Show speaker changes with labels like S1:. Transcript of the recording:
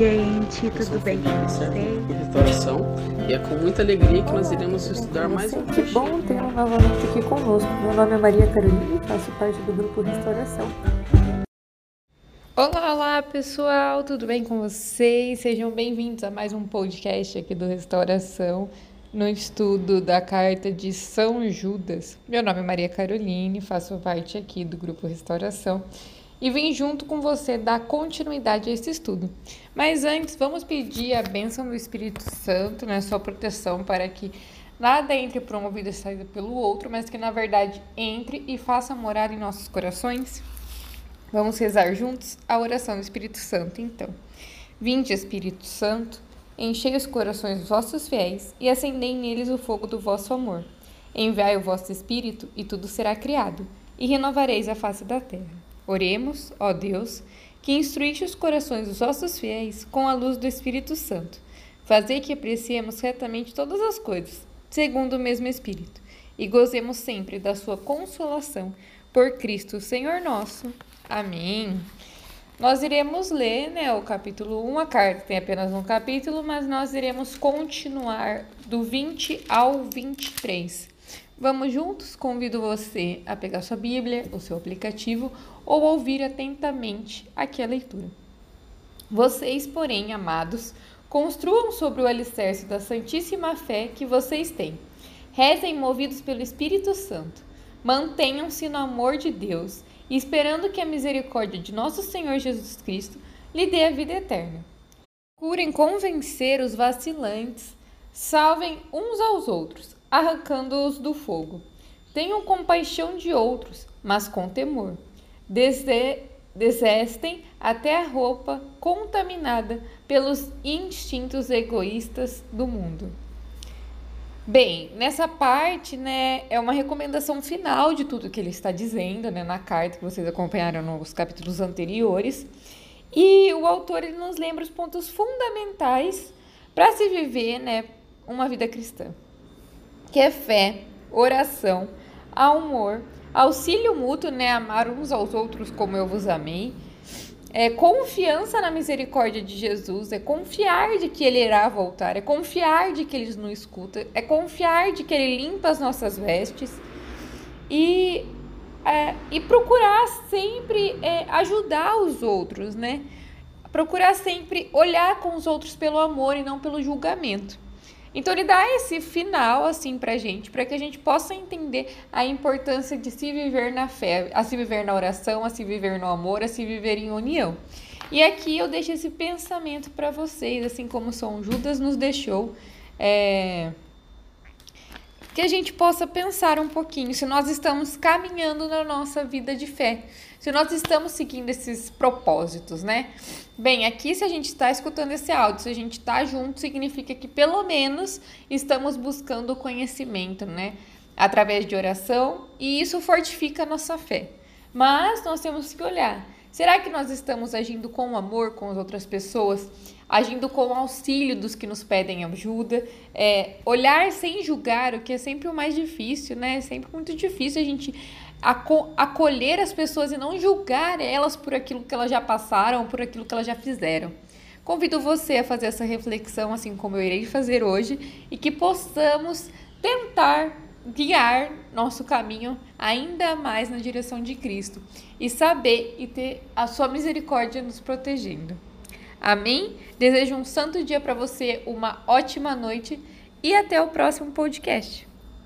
S1: gente. Tudo bem com vocês?
S2: Restauração. E é com muita alegria que nós iremos estudar mais um
S3: Que bom tê-lo novamente aqui conosco. Meu nome é Maria Carolina e faço parte do grupo Restauração.
S4: Olá, olá pessoal, tudo bem com vocês? Sejam bem-vindos a mais um podcast aqui do Restauração, no estudo da carta de São Judas. Meu nome é Maria Caroline, faço parte aqui do grupo Restauração e vim junto com você dar continuidade a esse estudo. Mas antes, vamos pedir a bênção do Espírito Santo, né, sua proteção para que nada entre por uma vida saída pelo outro, mas que na verdade entre e faça morar em nossos corações. Vamos rezar juntos a oração do Espírito Santo, então. Vinde, Espírito Santo, enchei os corações dos vossos fiéis e acendei neles o fogo do vosso amor. Enviai o vosso Espírito e tudo será criado, e renovareis a face da terra. Oremos, ó Deus, que instruíste os corações dos vossos fiéis com a luz do Espírito Santo. Fazei que apreciemos retamente todas as coisas, segundo o mesmo Espírito, e gozemos sempre da sua consolação. Por Cristo, Senhor nosso. Amém. Nós iremos ler né, o capítulo 1, a carta tem apenas um capítulo, mas nós iremos continuar do 20 ao 23. Vamos juntos? Convido você a pegar sua Bíblia, o seu aplicativo ou ouvir atentamente aqui a leitura. Vocês, porém, amados, construam sobre o alicerce da santíssima fé que vocês têm. Rezem movidos pelo Espírito Santo. Mantenham-se no amor de Deus esperando que a misericórdia de nosso Senhor Jesus Cristo lhe dê a vida eterna. Curem convencer os vacilantes, salvem uns aos outros, arrancando-os do fogo. Tenham compaixão de outros, mas com temor. Dese desestem até a roupa contaminada pelos instintos egoístas do mundo. Bem, nessa parte, né, é uma recomendação final de tudo que ele está dizendo, né, na carta que vocês acompanharam nos capítulos anteriores. E o autor ele nos lembra os pontos fundamentais para se viver, né, uma vida cristã, que é fé, oração, amor, auxílio mútuo, né, amar uns aos outros como eu vos amei, é confiança na misericórdia de Jesus, é confiar de que Ele irá voltar, é confiar de que Ele nos escuta, é confiar de que Ele limpa as nossas vestes e, é, e procurar sempre é, ajudar os outros, né? Procurar sempre olhar com os outros pelo amor e não pelo julgamento. Então ele dá esse final assim pra gente, para que a gente possa entender a importância de se viver na fé, a se viver na oração, a se viver no amor, a se viver em união. E aqui eu deixo esse pensamento para vocês, assim como São Judas nos deixou, é, que a gente possa pensar um pouquinho se nós estamos caminhando na nossa vida de fé, se nós estamos seguindo esses propósitos, né? Bem, aqui se a gente está escutando esse áudio, se a gente está junto, significa que pelo menos estamos buscando o conhecimento, né? Através de oração, e isso fortifica a nossa fé. Mas nós temos que olhar. Será que nós estamos agindo com amor com as outras pessoas? Agindo com auxílio dos que nos pedem ajuda? É, olhar sem julgar, o que é sempre o mais difícil, né? É sempre muito difícil a gente acolher as pessoas e não julgar elas por aquilo que elas já passaram, por aquilo que elas já fizeram. Convido você a fazer essa reflexão, assim como eu irei fazer hoje, e que possamos tentar guiar nosso caminho ainda mais na direção de Cristo e saber e ter a sua misericórdia nos protegendo. Amém? Desejo um santo dia para você, uma ótima noite e até o próximo podcast.